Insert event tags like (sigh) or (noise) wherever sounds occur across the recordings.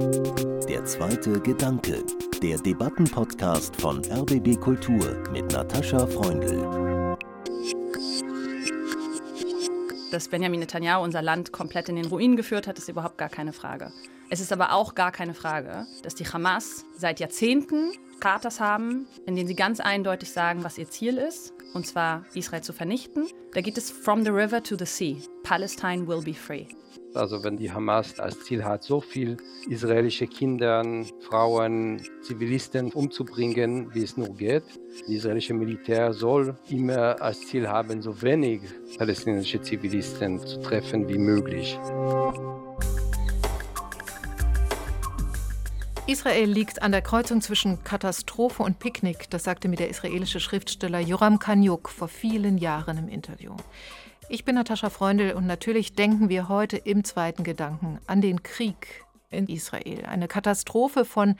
Der zweite Gedanke, der Debattenpodcast von RBB Kultur mit Natascha Freundl. Dass Benjamin Netanyahu unser Land komplett in den Ruin geführt hat, ist überhaupt gar keine Frage. Es ist aber auch gar keine Frage, dass die Hamas seit Jahrzehnten Chartas haben, in denen sie ganz eindeutig sagen, was ihr Ziel ist, und zwar Israel zu vernichten. Da geht es from the river to the sea. Palestine will be free. Also wenn die Hamas als Ziel hat, so viel israelische Kinder, Frauen, Zivilisten umzubringen, wie es nur geht. Das israelische Militär soll immer als Ziel haben, so wenig palästinensische Zivilisten zu treffen wie möglich. Israel liegt an der Kreuzung zwischen Katastrophe und Picknick, das sagte mir der israelische Schriftsteller Joram Kanyuk vor vielen Jahren im Interview. Ich bin Natascha Freundl und natürlich denken wir heute im zweiten Gedanken an den Krieg in Israel. Eine Katastrophe von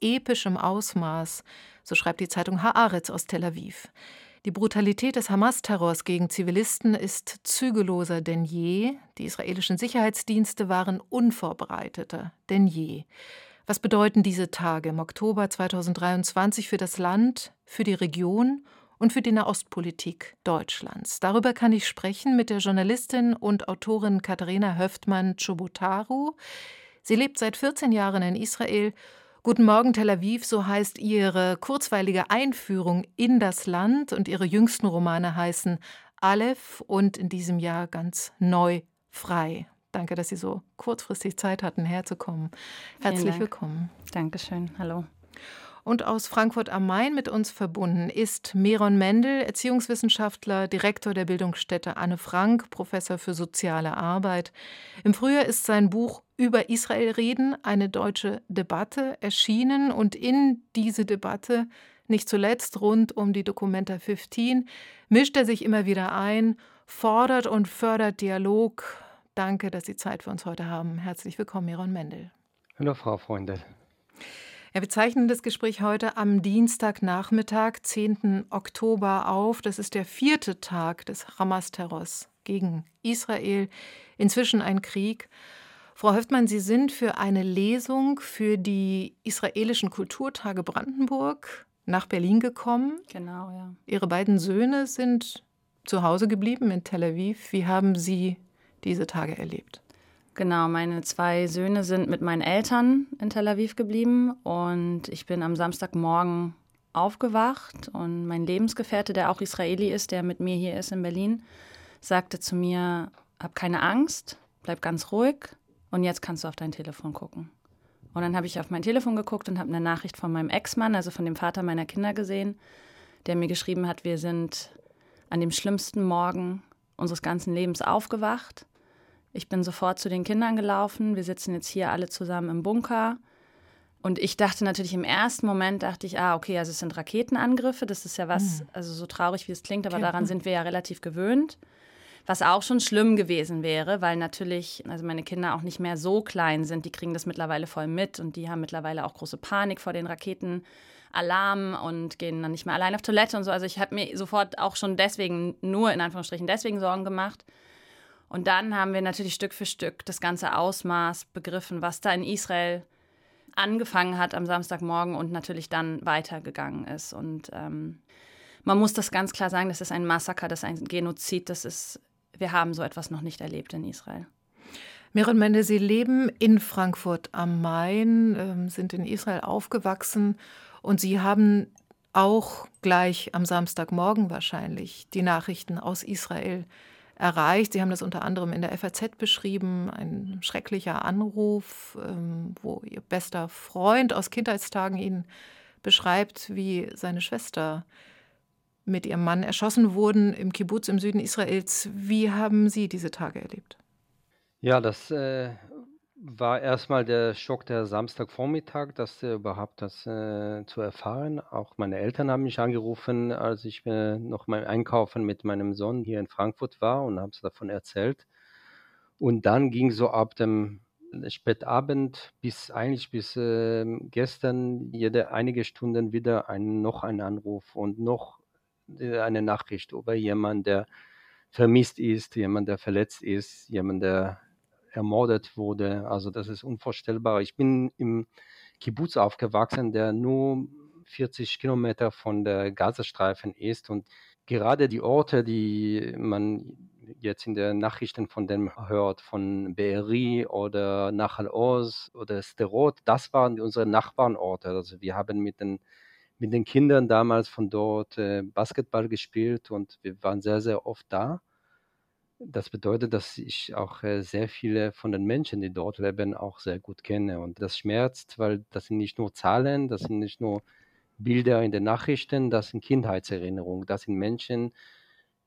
epischem Ausmaß, so schreibt die Zeitung Haaretz aus Tel Aviv. Die Brutalität des Hamas-Terrors gegen Zivilisten ist zügelloser denn je. Die israelischen Sicherheitsdienste waren unvorbereiteter denn je. Was bedeuten diese Tage im Oktober 2023 für das Land, für die Region und für die Nahostpolitik Deutschlands? Darüber kann ich sprechen mit der Journalistin und Autorin Katharina Höftmann-Chobotaru. Sie lebt seit 14 Jahren in Israel. Guten Morgen, Tel Aviv, so heißt ihre kurzweilige Einführung in das Land und ihre jüngsten Romane heißen Aleph und in diesem Jahr ganz neu frei. Danke, dass Sie so kurzfristig Zeit hatten, herzukommen. Herzlich willkommen. Dankeschön. Hallo. Und aus Frankfurt am Main mit uns verbunden ist Meron Mendel, Erziehungswissenschaftler, Direktor der Bildungsstätte Anne Frank, Professor für soziale Arbeit. Im Frühjahr ist sein Buch Über Israel reden, eine deutsche Debatte erschienen und in diese Debatte, nicht zuletzt rund um die Documenta 15, mischt er sich immer wieder ein, fordert und fördert Dialog, Danke, dass Sie Zeit für uns heute haben. Herzlich willkommen, Miron Mendel. Hallo, Frau Freunde. Ja, wir zeichnen das Gespräch heute am Dienstagnachmittag, 10. Oktober auf. Das ist der vierte Tag des Hamas-Terrors gegen Israel. Inzwischen ein Krieg. Frau Höftmann, Sie sind für eine Lesung für die israelischen Kulturtage Brandenburg nach Berlin gekommen. Genau, ja. Ihre beiden Söhne sind zu Hause geblieben in Tel Aviv. Wie haben Sie diese Tage erlebt? Genau, meine zwei Söhne sind mit meinen Eltern in Tel Aviv geblieben und ich bin am Samstagmorgen aufgewacht und mein Lebensgefährte, der auch Israeli ist, der mit mir hier ist in Berlin, sagte zu mir, hab keine Angst, bleib ganz ruhig und jetzt kannst du auf dein Telefon gucken. Und dann habe ich auf mein Telefon geguckt und habe eine Nachricht von meinem Ex-Mann, also von dem Vater meiner Kinder gesehen, der mir geschrieben hat, wir sind an dem schlimmsten Morgen unseres ganzen Lebens aufgewacht ich bin sofort zu den Kindern gelaufen. Wir sitzen jetzt hier alle zusammen im Bunker. Und ich dachte natürlich im ersten Moment, dachte ich, ah, okay, also es sind Raketenangriffe. Das ist ja was, mhm. also so traurig wie es klingt, aber daran sind wir ja relativ gewöhnt. Was auch schon schlimm gewesen wäre, weil natürlich, also meine Kinder auch nicht mehr so klein sind, die kriegen das mittlerweile voll mit und die haben mittlerweile auch große Panik vor den Raketenalarmen und gehen dann nicht mehr allein auf Toilette und so. Also ich habe mir sofort auch schon deswegen, nur in Anführungsstrichen deswegen Sorgen gemacht. Und dann haben wir natürlich Stück für Stück das ganze Ausmaß begriffen, was da in Israel angefangen hat am Samstagmorgen und natürlich dann weitergegangen ist. Und ähm, man muss das ganz klar sagen, das ist ein Massaker, das ist ein Genozid, das ist, wir haben so etwas noch nicht erlebt in Israel. Miron Mende, Sie leben in Frankfurt am Main, ähm, sind in Israel aufgewachsen und Sie haben auch gleich am Samstagmorgen wahrscheinlich die Nachrichten aus Israel erreicht. Sie haben das unter anderem in der FAZ beschrieben, ein schrecklicher Anruf, ähm, wo Ihr bester Freund aus Kindheitstagen Ihnen beschreibt, wie seine Schwester mit ihrem Mann erschossen wurden im Kibbutz im Süden Israels. Wie haben Sie diese Tage erlebt? Ja, das äh, war erstmal der Schock der Samstagvormittag, das äh, überhaupt das äh, zu erfahren. Auch meine Eltern haben mich angerufen, als ich äh, noch mal einkaufen mit meinem Sohn hier in Frankfurt war und haben es davon erzählt. Und dann ging so ab dem Spätabend bis eigentlich bis äh, gestern jede einige Stunden wieder ein, noch ein Anruf und noch äh, eine Nachricht über jemanden, der vermisst ist, jemand, der verletzt ist, jemand, der ermordet wurde. Also das ist unvorstellbar. Ich bin im Kibbutz aufgewachsen, der nur 40 Kilometer von der Gazastreifen ist und gerade die Orte, die man jetzt in den Nachrichten von dem hört, von Be'eri oder Nachal Oz oder Sterot, das waren unsere Nachbarnorte. Also wir haben mit den, mit den Kindern damals von dort äh, Basketball gespielt und wir waren sehr, sehr oft da. Das bedeutet, dass ich auch äh, sehr viele von den Menschen, die dort leben, auch sehr gut kenne. Und das schmerzt, weil das sind nicht nur Zahlen, das sind nicht nur Bilder in den Nachrichten, das sind Kindheitserinnerungen, das sind Menschen,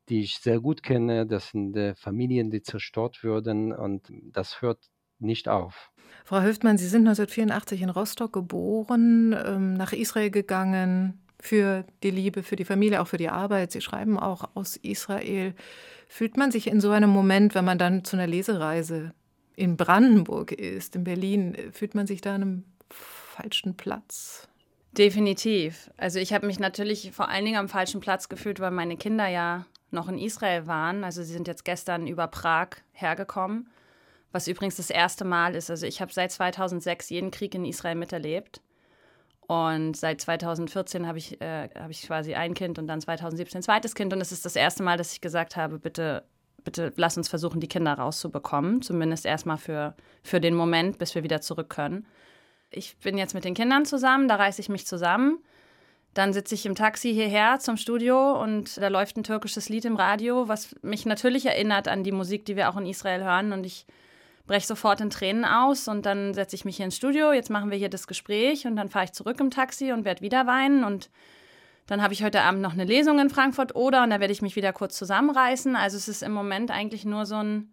die ich sehr gut kenne, das sind äh, Familien, die zerstört würden und das hört nicht auf. Frau Höftmann, Sie sind 1984 in Rostock geboren, ähm, nach Israel gegangen für die Liebe, für die Familie, auch für die Arbeit. Sie schreiben auch aus Israel. Fühlt man sich in so einem Moment, wenn man dann zu einer Lesereise in Brandenburg ist, in Berlin, fühlt man sich da an einem falschen Platz? Definitiv. Also ich habe mich natürlich vor allen Dingen am falschen Platz gefühlt, weil meine Kinder ja noch in Israel waren. Also sie sind jetzt gestern über Prag hergekommen, was übrigens das erste Mal ist. Also ich habe seit 2006 jeden Krieg in Israel miterlebt. Und seit 2014 habe ich, äh, hab ich quasi ein Kind und dann 2017 ein zweites Kind. Und es ist das erste Mal, dass ich gesagt habe, bitte, bitte lass uns versuchen, die Kinder rauszubekommen. Zumindest erstmal für, für den Moment, bis wir wieder zurück können. Ich bin jetzt mit den Kindern zusammen, da reiße ich mich zusammen. Dann sitze ich im Taxi hierher zum Studio und da läuft ein türkisches Lied im Radio, was mich natürlich erinnert an die Musik, die wir auch in Israel hören. Und ich breche sofort in Tränen aus und dann setze ich mich hier ins Studio. Jetzt machen wir hier das Gespräch und dann fahre ich zurück im Taxi und werde wieder weinen. Und dann habe ich heute Abend noch eine Lesung in Frankfurt oder und da werde ich mich wieder kurz zusammenreißen. Also es ist im Moment eigentlich nur so ein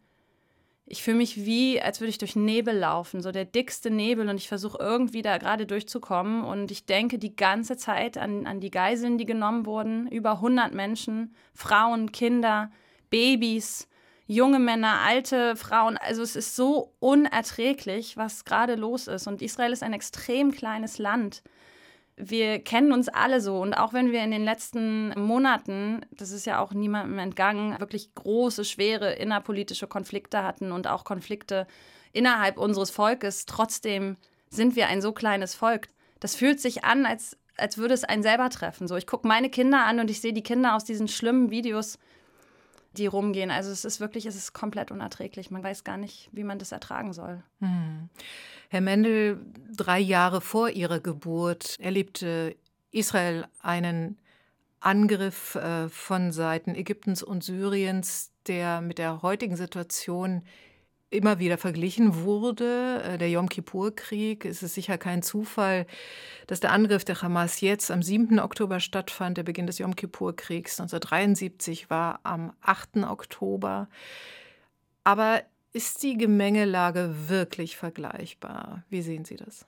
ich fühle mich wie, als würde ich durch Nebel laufen, so der dickste Nebel und ich versuche irgendwie da gerade durchzukommen und ich denke die ganze Zeit an, an die Geiseln, die genommen wurden, über 100 Menschen, Frauen, Kinder, Babys, junge Männer, alte Frauen. Also es ist so unerträglich, was gerade los ist und Israel ist ein extrem kleines Land wir kennen uns alle so. Und auch wenn wir in den letzten Monaten, das ist ja auch niemandem entgangen, wirklich große, schwere innerpolitische Konflikte hatten und auch Konflikte innerhalb unseres Volkes, trotzdem sind wir ein so kleines Volk. Das fühlt sich an, als, als würde es einen selber treffen. So, ich gucke meine Kinder an und ich sehe die Kinder aus diesen schlimmen Videos, die rumgehen. Also es ist wirklich, es ist komplett unerträglich. Man weiß gar nicht, wie man das ertragen soll. Hm. Herr Mendel, drei Jahre vor Ihrer Geburt erlebte Israel einen Angriff äh, von Seiten Ägyptens und Syriens, der mit der heutigen Situation immer wieder verglichen wurde. Äh, der Yom Kippur-Krieg. Es ist sicher kein Zufall, dass der Angriff der Hamas jetzt am 7. Oktober stattfand. Der Beginn des Yom Kippur-Kriegs 1973 war am 8. Oktober. Aber ist die Gemengelage wirklich vergleichbar? Wie sehen Sie das?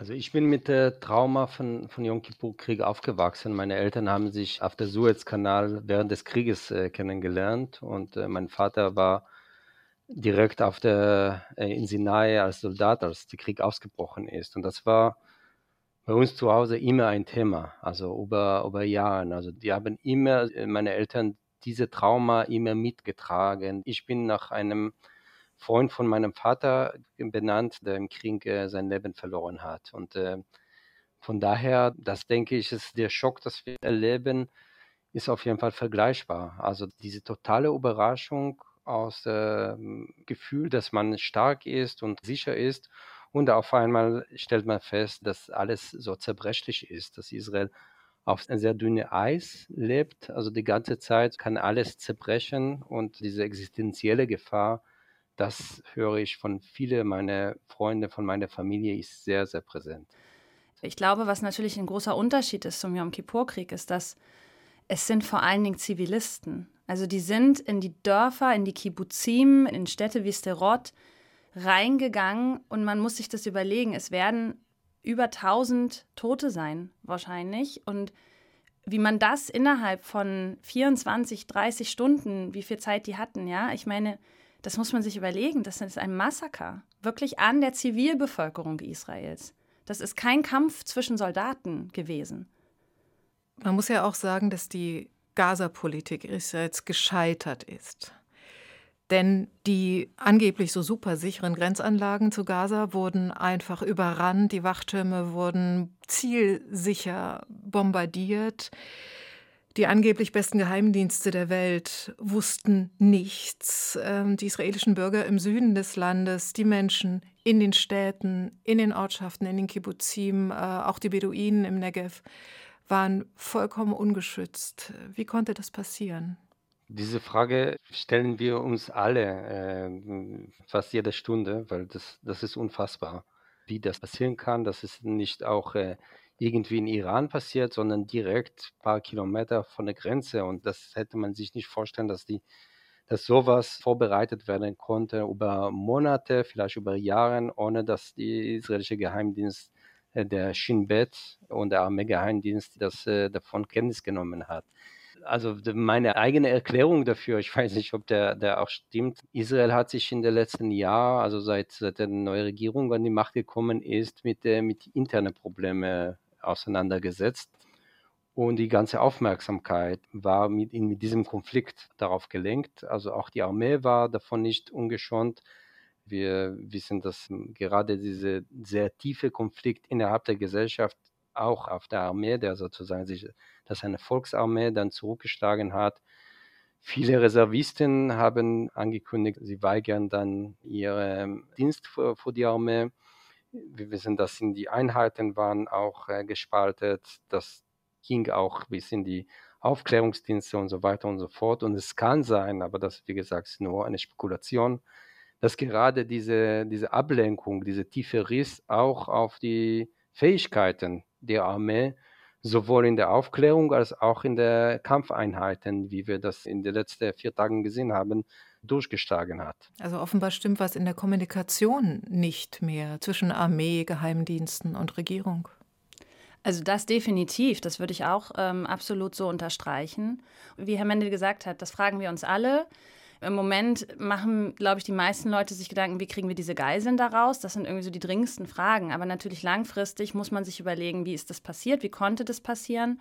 Also ich bin mit der Trauma von, von Yom Kippur-Krieg aufgewachsen. Meine Eltern haben sich auf der Suezkanal während des Krieges äh, kennengelernt und äh, mein Vater war direkt auf der, äh, in Sinai als Soldat, als der Krieg ausgebrochen ist. Und das war bei uns zu Hause immer ein Thema, also über, über Jahre. Also die haben immer, äh, meine Eltern, diese Trauma immer mitgetragen. Ich bin nach einem Freund von meinem Vater benannt, der im Krieg äh, sein Leben verloren hat. Und äh, von daher, das denke ich, ist der Schock, das wir erleben, ist auf jeden Fall vergleichbar. Also diese totale Überraschung aus dem Gefühl, dass man stark ist und sicher ist. Und auf einmal stellt man fest, dass alles so zerbrechlich ist, dass Israel auf sehr dünne Eis lebt. Also die ganze Zeit kann alles zerbrechen und diese existenzielle Gefahr das höre ich von vielen meiner Freunde, von meiner Familie, ist sehr, sehr präsent. Ich glaube, was natürlich ein großer Unterschied ist zum Yom Kippur-Krieg, ist, dass es sind vor allen Dingen Zivilisten. Also die sind in die Dörfer, in die Kibbuzim, in Städte wie Sterot reingegangen und man muss sich das überlegen. Es werden über 1000 Tote sein, wahrscheinlich. Und wie man das innerhalb von 24, 30 Stunden, wie viel Zeit die hatten, ja, ich meine, das muss man sich überlegen. Das ist ein Massaker, wirklich an der Zivilbevölkerung Israels. Das ist kein Kampf zwischen Soldaten gewesen. Man muss ja auch sagen, dass die Gaza-Politik Israels gescheitert ist. Denn die angeblich so super sicheren Grenzanlagen zu Gaza wurden einfach überrannt, die Wachtürme wurden zielsicher bombardiert. Die angeblich besten Geheimdienste der Welt wussten nichts. Ähm, die israelischen Bürger im Süden des Landes, die Menschen in den Städten, in den Ortschaften, in den Kibbuzim, äh, auch die Beduinen im Negev, waren vollkommen ungeschützt. Wie konnte das passieren? Diese Frage stellen wir uns alle äh, fast jede Stunde, weil das, das ist unfassbar, wie das passieren kann, dass es nicht auch äh, irgendwie in Iran passiert, sondern direkt ein paar Kilometer von der Grenze. Und das hätte man sich nicht vorstellen, dass die dass sowas vorbereitet werden konnte über Monate, vielleicht über Jahre, ohne dass die israelische Geheimdienst, der Shin Bet und der Armeegeheimdienst das äh, davon Kenntnis genommen hat. Also meine eigene Erklärung dafür, ich (laughs) weiß nicht, ob der, der auch stimmt. Israel hat sich in den letzten Jahren, also seit, seit der neue Regierung an die Macht gekommen ist, mit, äh, mit internen Problemen auseinandergesetzt. Und die ganze Aufmerksamkeit war mit, mit diesem Konflikt darauf gelenkt. Also auch die Armee war davon nicht ungeschont. Wir wissen, dass gerade dieser sehr tiefe Konflikt innerhalb der Gesellschaft auch auf der Armee, der sozusagen sich, dass eine Volksarmee dann zurückgeschlagen hat. Viele Reservisten haben angekündigt, sie weigern dann ihren Dienst für, für die Armee. Wir wissen, dass in die Einheiten waren auch äh, gespaltet. Das ging auch bis in die Aufklärungsdienste und so weiter und so fort. Und es kann sein, aber das, wie gesagt, ist nur eine Spekulation, dass gerade diese, diese Ablenkung, diese tiefe Riss auch auf die Fähigkeiten der Armee sowohl in der Aufklärung als auch in der Kampfeinheiten, wie wir das in den letzten vier Tagen gesehen haben, durchgeschlagen hat. Also offenbar stimmt was in der Kommunikation nicht mehr zwischen Armee, Geheimdiensten und Regierung. Also das definitiv, das würde ich auch ähm, absolut so unterstreichen. Wie Herr Mendel gesagt hat, das fragen wir uns alle. Im Moment machen, glaube ich, die meisten Leute sich Gedanken, wie kriegen wir diese Geiseln da raus? Das sind irgendwie so die dringendsten Fragen. Aber natürlich langfristig muss man sich überlegen, wie ist das passiert? Wie konnte das passieren?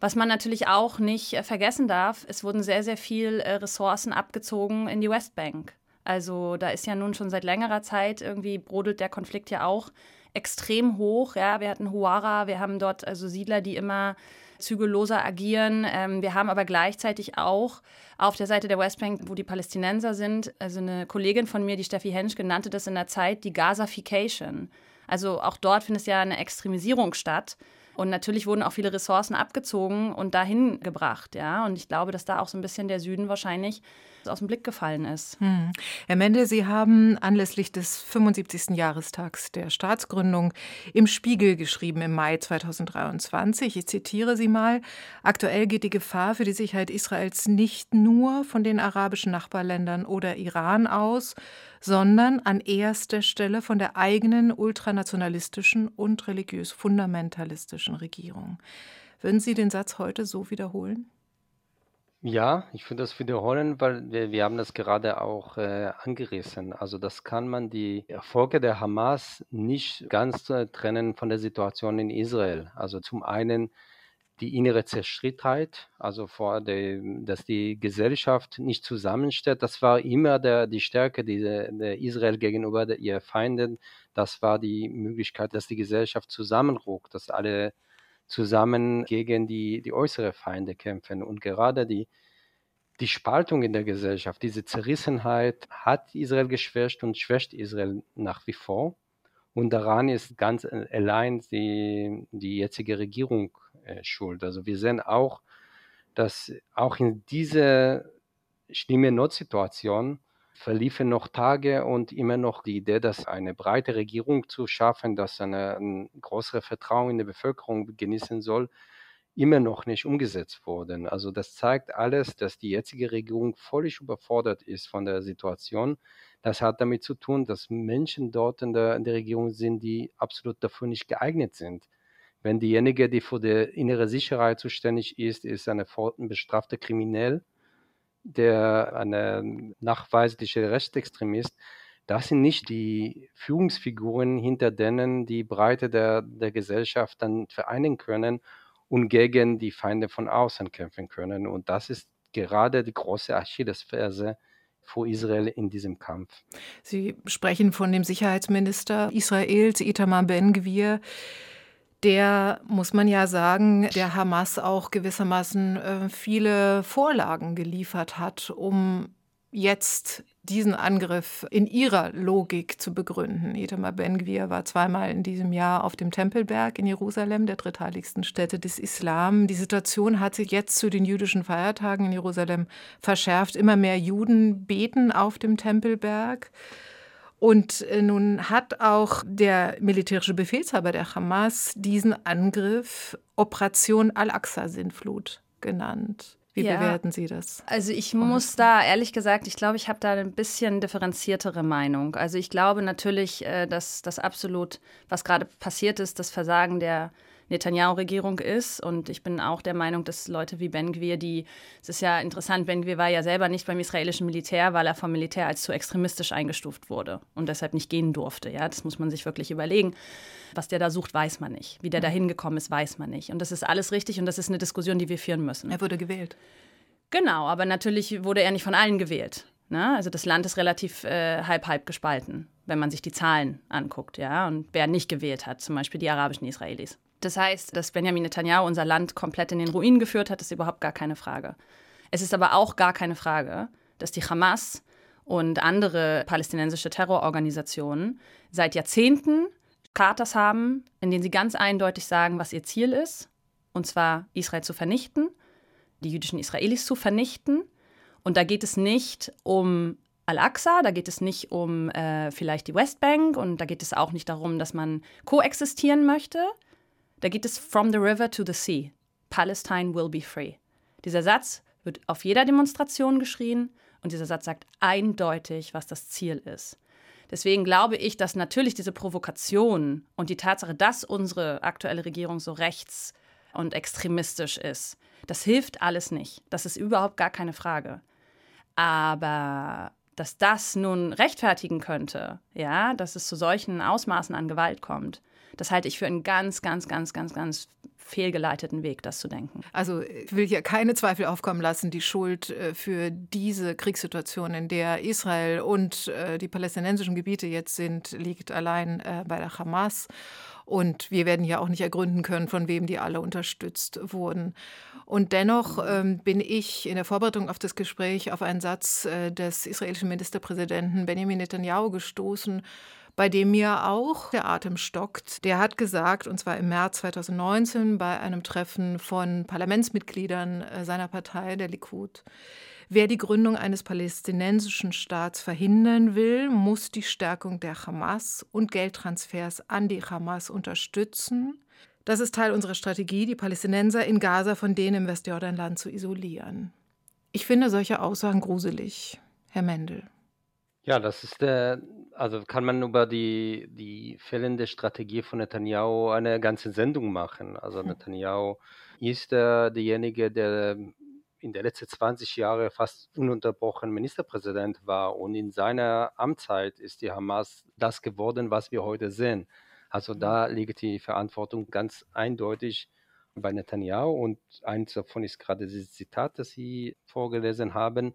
Was man natürlich auch nicht äh, vergessen darf, es wurden sehr, sehr viel äh, Ressourcen abgezogen in die Westbank. Also da ist ja nun schon seit längerer Zeit irgendwie brodelt der Konflikt ja auch extrem hoch. Ja, wir hatten Huara, wir haben dort also Siedler, die immer zügelloser agieren. Ähm, wir haben aber gleichzeitig auch auf der Seite der Westbank, wo die Palästinenser sind, also eine Kollegin von mir, die Steffi Henschke, nannte das in der Zeit die Gazafication. Also auch dort findet ja eine Extremisierung statt. Und natürlich wurden auch viele Ressourcen abgezogen und dahin gebracht, ja. Und ich glaube, dass da auch so ein bisschen der Süden wahrscheinlich aus dem Blick gefallen ist. Hm. Herr Mende, Sie haben anlässlich des 75. Jahrestags der Staatsgründung im Spiegel geschrieben im Mai 2023. Ich zitiere Sie mal. Aktuell geht die Gefahr für die Sicherheit Israels nicht nur von den arabischen Nachbarländern oder Iran aus, sondern an erster Stelle von der eigenen ultranationalistischen und religiös fundamentalistischen Regierung. Würden Sie den Satz heute so wiederholen? Ja, ich würde das wiederholen, weil wir, wir haben das gerade auch äh, angerissen. Also das kann man die Erfolge der Hamas nicht ganz äh, trennen von der Situation in Israel. Also zum einen die innere Zerstrittenheit, also vor der, dass die Gesellschaft nicht zusammensteht, das war immer der, die Stärke der, der Israel gegenüber der, ihr Feinden. Das war die Möglichkeit, dass die Gesellschaft zusammenruckt, dass alle zusammen gegen die, die äußere Feinde kämpfen. Und gerade die, die Spaltung in der Gesellschaft, diese Zerrissenheit hat Israel geschwächt und schwächt Israel nach wie vor. Und daran ist ganz allein die, die jetzige Regierung äh, schuld. Also wir sehen auch, dass auch in dieser schlimmen Notsituation verliefen noch Tage und immer noch die Idee, dass eine breite Regierung zu schaffen, dass eine, ein größeres Vertrauen in der Bevölkerung genießen soll, immer noch nicht umgesetzt wurden. Also das zeigt alles, dass die jetzige Regierung völlig überfordert ist von der Situation. Das hat damit zu tun, dass Menschen dort in der, in der Regierung sind, die absolut dafür nicht geeignet sind. Wenn diejenige, die für die innere Sicherheit zuständig ist, ist eine bestrafte Kriminell, der eine nachweisliche Rechtsextremist, das sind nicht die Führungsfiguren, hinter denen die Breite der, der Gesellschaft dann vereinen können und gegen die Feinde von außen kämpfen können. Und das ist gerade die große Achillesferse vor Israel in diesem Kampf. Sie sprechen von dem Sicherheitsminister Israels, Itamar Ben-Gvir. Der, muss man ja sagen, der Hamas auch gewissermaßen äh, viele Vorlagen geliefert hat, um jetzt diesen Angriff in ihrer Logik zu begründen. Itamar Ben-Gvir war zweimal in diesem Jahr auf dem Tempelberg in Jerusalem, der drittheiligsten Stätte des Islam. Die Situation hat sich jetzt zu den jüdischen Feiertagen in Jerusalem verschärft. Immer mehr Juden beten auf dem Tempelberg. Und äh, nun hat auch der militärische Befehlshaber der Hamas diesen Angriff Operation Al-Aqsa-Sintflut genannt. Wie ja, bewerten Sie das? Also ich muss da ehrlich gesagt, ich glaube, ich habe da ein bisschen differenziertere Meinung. Also ich glaube natürlich, äh, dass das absolut, was gerade passiert ist, das Versagen der Netanyahu-Regierung ist. Und ich bin auch der Meinung, dass Leute wie Ben Gvir, die, es ist ja interessant, Ben Gvir war ja selber nicht beim israelischen Militär, weil er vom Militär als zu extremistisch eingestuft wurde und deshalb nicht gehen durfte. Ja, das muss man sich wirklich überlegen. Was der da sucht, weiß man nicht. Wie der da hingekommen ist, weiß man nicht. Und das ist alles richtig und das ist eine Diskussion, die wir führen müssen. Er wurde gewählt. Genau, aber natürlich wurde er nicht von allen gewählt. Ne? Also das Land ist relativ äh, halb halb gespalten, wenn man sich die Zahlen anguckt, ja, und wer nicht gewählt hat, zum Beispiel die arabischen Israelis. Das heißt, dass Benjamin Netanyahu unser Land komplett in den Ruin geführt hat, ist überhaupt gar keine Frage. Es ist aber auch gar keine Frage, dass die Hamas und andere palästinensische Terrororganisationen seit Jahrzehnten Chartas haben, in denen sie ganz eindeutig sagen, was ihr Ziel ist, und zwar Israel zu vernichten, die jüdischen Israelis zu vernichten. Und da geht es nicht um Al-Aqsa, da geht es nicht um äh, vielleicht die Westbank und da geht es auch nicht darum, dass man koexistieren möchte, da geht es From the River to the Sea. Palestine will be free. Dieser Satz wird auf jeder Demonstration geschrien und dieser Satz sagt eindeutig, was das Ziel ist. Deswegen glaube ich, dass natürlich diese Provokation und die Tatsache, dass unsere aktuelle Regierung so rechts und extremistisch ist, das hilft alles nicht. Das ist überhaupt gar keine Frage. Aber dass das nun rechtfertigen könnte, ja, dass es zu solchen Ausmaßen an Gewalt kommt, das halte ich für einen ganz, ganz, ganz, ganz, ganz fehlgeleiteten Weg, das zu denken. Also ich will hier keine Zweifel aufkommen lassen, die Schuld äh, für diese Kriegssituation, in der Israel und äh, die palästinensischen Gebiete jetzt sind, liegt allein äh, bei der Hamas. Und wir werden ja auch nicht ergründen können, von wem die alle unterstützt wurden. Und dennoch ähm, bin ich in der Vorbereitung auf das Gespräch auf einen Satz äh, des israelischen Ministerpräsidenten Benjamin Netanyahu gestoßen, bei dem mir auch der Atem stockt. Der hat gesagt, und zwar im März 2019 bei einem Treffen von Parlamentsmitgliedern äh, seiner Partei, der Likud, Wer die Gründung eines palästinensischen Staats verhindern will, muss die Stärkung der Hamas und Geldtransfers an die Hamas unterstützen. Das ist Teil unserer Strategie, die Palästinenser in Gaza von denen im Westjordanland zu isolieren. Ich finde solche Aussagen gruselig, Herr Mendel. Ja, das ist der, also kann man über die, die fehlende Strategie von Netanyahu eine ganze Sendung machen. Also hm. Netanyahu ist äh, derjenige, der in den letzten 20 Jahren fast ununterbrochen Ministerpräsident war und in seiner Amtszeit ist die Hamas das geworden, was wir heute sehen. Also da hm. liegt die Verantwortung ganz eindeutig bei Netanyahu und eins davon ist gerade dieses Zitat, das Sie vorgelesen haben.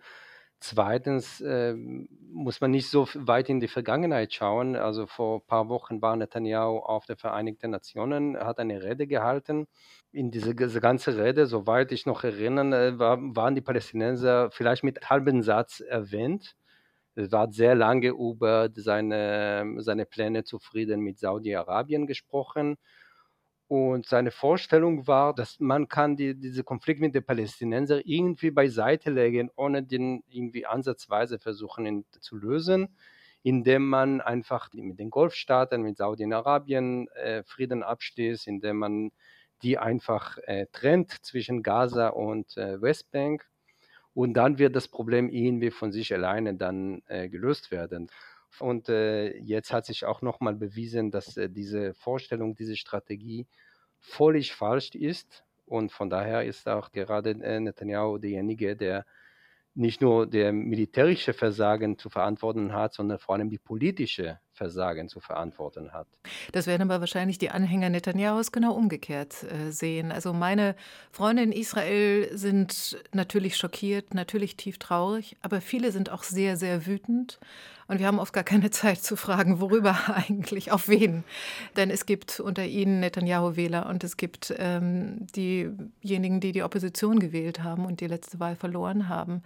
Zweitens äh, muss man nicht so weit in die Vergangenheit schauen. Also vor ein paar Wochen war Netanyahu auf der Vereinigten Nationen, hat eine Rede gehalten. In diese, diese ganze Rede, soweit ich noch erinnere, äh, war, waren die Palästinenser vielleicht mit halbem Satz erwähnt. Es war sehr lange über seine, seine Pläne zu Frieden mit Saudi-Arabien gesprochen. Und seine Vorstellung war, dass man kann die, diese Konflikt mit den Palästinensern irgendwie beiseite legen, ohne den irgendwie ansatzweise versuchen ihn zu lösen, indem man einfach mit den Golfstaaten, mit Saudi-Arabien äh, Frieden abschließt, indem man die einfach äh, trennt zwischen Gaza und äh, Westbank. Und dann wird das Problem irgendwie von sich alleine dann äh, gelöst werden. Und äh, jetzt hat sich auch nochmal bewiesen, dass äh, diese Vorstellung, diese Strategie völlig falsch ist. Und von daher ist auch gerade äh, Netanyahu derjenige, der nicht nur der militärische Versagen zu verantworten hat, sondern vor allem die politische Versagen zu verantworten hat. Das werden aber wahrscheinlich die Anhänger Netanyahus genau umgekehrt äh, sehen. Also meine Freunde in Israel sind natürlich schockiert, natürlich tief traurig, aber viele sind auch sehr, sehr wütend. Und wir haben oft gar keine (laughs) Zeit zu fragen, worüber (laughs) eigentlich, auf wen. Denn es gibt unter ihnen Netanyahu-Wähler und es gibt ähm, diejenigen, die die Opposition gewählt haben und die letzte Wahl verloren haben.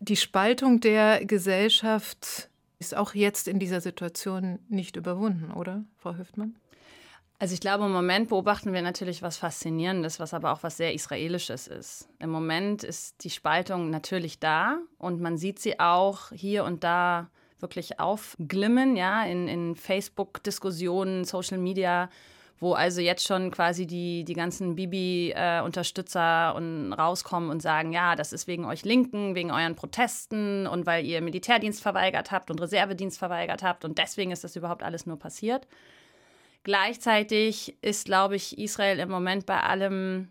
Die Spaltung der Gesellschaft ist auch jetzt in dieser Situation nicht überwunden, oder, Frau Hüftmann? Also ich glaube, im Moment beobachten wir natürlich was Faszinierendes, was aber auch was sehr Israelisches ist. Im Moment ist die Spaltung natürlich da und man sieht sie auch hier und da wirklich aufglimmen, ja, in, in Facebook-Diskussionen, Social Media wo also jetzt schon quasi die, die ganzen Bibi-Unterstützer äh, rauskommen und sagen, ja, das ist wegen euch Linken, wegen euren Protesten und weil ihr Militärdienst verweigert habt und Reservedienst verweigert habt und deswegen ist das überhaupt alles nur passiert. Gleichzeitig ist, glaube ich, Israel im Moment bei allem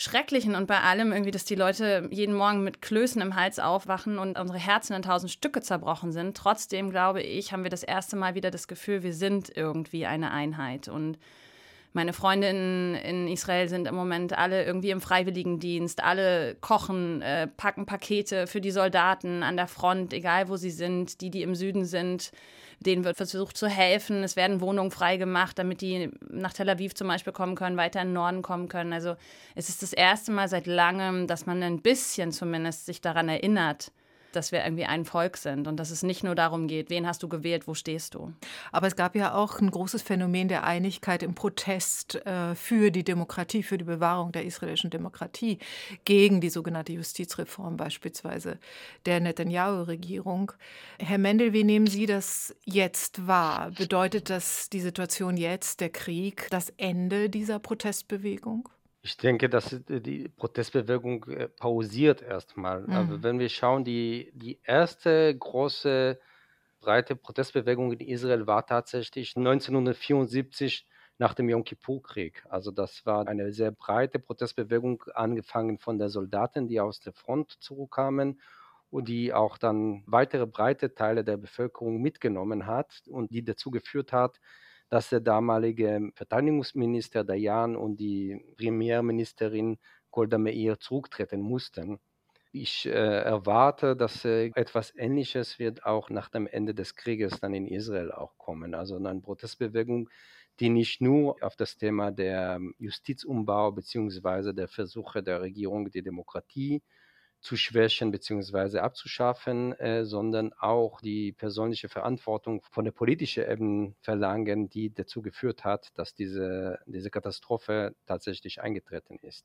Schrecklichen und bei allem irgendwie, dass die Leute jeden Morgen mit Klößen im Hals aufwachen und unsere Herzen in tausend Stücke zerbrochen sind. Trotzdem, glaube ich, haben wir das erste Mal wieder das Gefühl, wir sind irgendwie eine Einheit. Und meine Freunde in, in Israel sind im Moment alle irgendwie im Freiwilligendienst, alle kochen, äh, packen Pakete für die Soldaten an der Front, egal wo sie sind, die, die im Süden sind denen wird versucht zu helfen. Es werden Wohnungen freigemacht, damit die nach Tel Aviv zum Beispiel kommen können, weiter in den Norden kommen können. Also es ist das erste Mal seit langem, dass man ein bisschen zumindest sich daran erinnert, dass wir irgendwie ein Volk sind und dass es nicht nur darum geht, wen hast du gewählt, wo stehst du. Aber es gab ja auch ein großes Phänomen der Einigkeit im Protest äh, für die Demokratie, für die Bewahrung der israelischen Demokratie, gegen die sogenannte Justizreform beispielsweise der Netanyahu-Regierung. Herr Mendel, wie nehmen Sie das jetzt wahr? Bedeutet das die Situation jetzt, der Krieg, das Ende dieser Protestbewegung? Ich denke, dass die Protestbewegung äh, pausiert erstmal. Mhm. Aber wenn wir schauen, die, die erste große breite Protestbewegung in Israel war tatsächlich 1974 nach dem Yom Kippur-Krieg. Also das war eine sehr breite Protestbewegung, angefangen von der Soldaten, die aus der Front zurückkamen und die auch dann weitere breite Teile der Bevölkerung mitgenommen hat und die dazu geführt hat, dass der damalige Verteidigungsminister Dayan und die Premierministerin Golda Meir zurücktreten mussten. Ich äh, erwarte, dass äh, etwas Ähnliches wird auch nach dem Ende des Krieges dann in Israel auch kommen. Also eine Protestbewegung, die nicht nur auf das Thema der Justizumbau bzw. der Versuche der Regierung, die Demokratie zu schwächen bzw. abzuschaffen, äh, sondern auch die persönliche Verantwortung von der politischen Ebene verlangen, die dazu geführt hat, dass diese, diese Katastrophe tatsächlich eingetreten ist.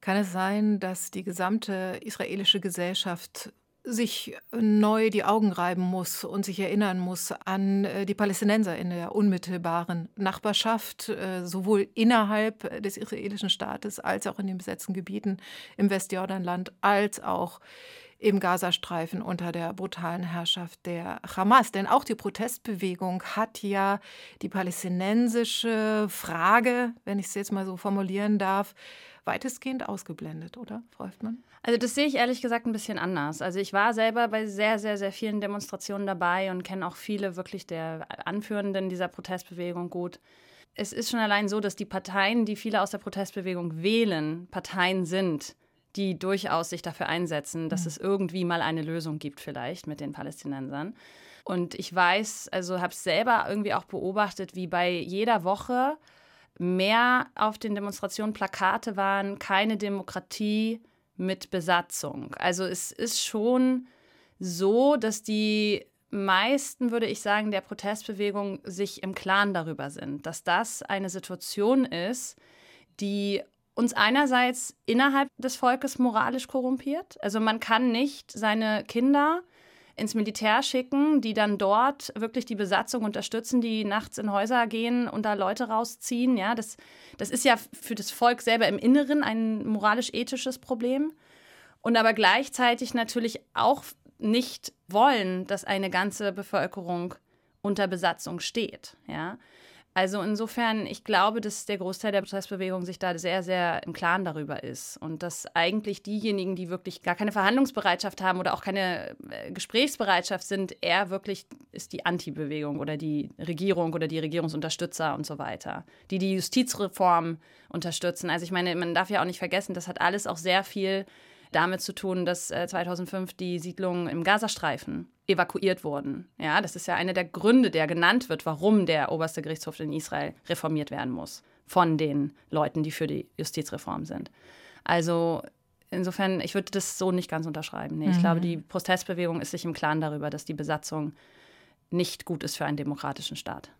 Kann es sein, dass die gesamte israelische Gesellschaft sich neu die Augen reiben muss und sich erinnern muss an äh, die Palästinenser in der unmittelbaren Nachbarschaft, äh, sowohl innerhalb des israelischen Staates als auch in den besetzten Gebieten im Westjordanland, als auch im Gazastreifen unter der brutalen Herrschaft der Hamas. Denn auch die Protestbewegung hat ja die palästinensische Frage, wenn ich es jetzt mal so formulieren darf, weitestgehend ausgeblendet, oder, Frau Höftmann? Also das sehe ich ehrlich gesagt ein bisschen anders. Also ich war selber bei sehr, sehr, sehr vielen Demonstrationen dabei und kenne auch viele wirklich der Anführenden dieser Protestbewegung gut. Es ist schon allein so, dass die Parteien, die viele aus der Protestbewegung wählen, Parteien sind, die durchaus sich dafür einsetzen, dass mhm. es irgendwie mal eine Lösung gibt, vielleicht mit den Palästinensern. Und ich weiß, also habe es selber irgendwie auch beobachtet, wie bei jeder Woche mehr auf den Demonstrationen Plakate waren, keine Demokratie mit Besatzung. Also es ist schon so, dass die meisten, würde ich sagen, der Protestbewegung sich im Klaren darüber sind, dass das eine Situation ist, die uns einerseits innerhalb des Volkes moralisch korrumpiert. Also man kann nicht seine Kinder ins Militär schicken, die dann dort wirklich die Besatzung unterstützen, die nachts in Häuser gehen und da Leute rausziehen. Ja, das, das ist ja für das Volk selber im Inneren ein moralisch-ethisches Problem. Und aber gleichzeitig natürlich auch nicht wollen, dass eine ganze Bevölkerung unter Besatzung steht. Ja. Also insofern, ich glaube, dass der Großteil der Protestbewegung sich da sehr, sehr im Klaren darüber ist. Und dass eigentlich diejenigen, die wirklich gar keine Verhandlungsbereitschaft haben oder auch keine äh, Gesprächsbereitschaft sind, eher wirklich ist die Anti-Bewegung oder die Regierung oder die Regierungsunterstützer und so weiter. Die die Justizreform unterstützen. Also ich meine, man darf ja auch nicht vergessen, das hat alles auch sehr viel damit zu tun, dass 2005 äh, die Siedlungen im Gazastreifen evakuiert wurden. Ja, das ist ja einer der Gründe, der genannt wird, warum der oberste Gerichtshof in Israel reformiert werden muss von den Leuten, die für die Justizreform sind. Also insofern, ich würde das so nicht ganz unterschreiben. Nee, ich glaube, mhm. die Protestbewegung ist sich im Klaren darüber, dass die Besatzung nicht gut ist für einen demokratischen Staat.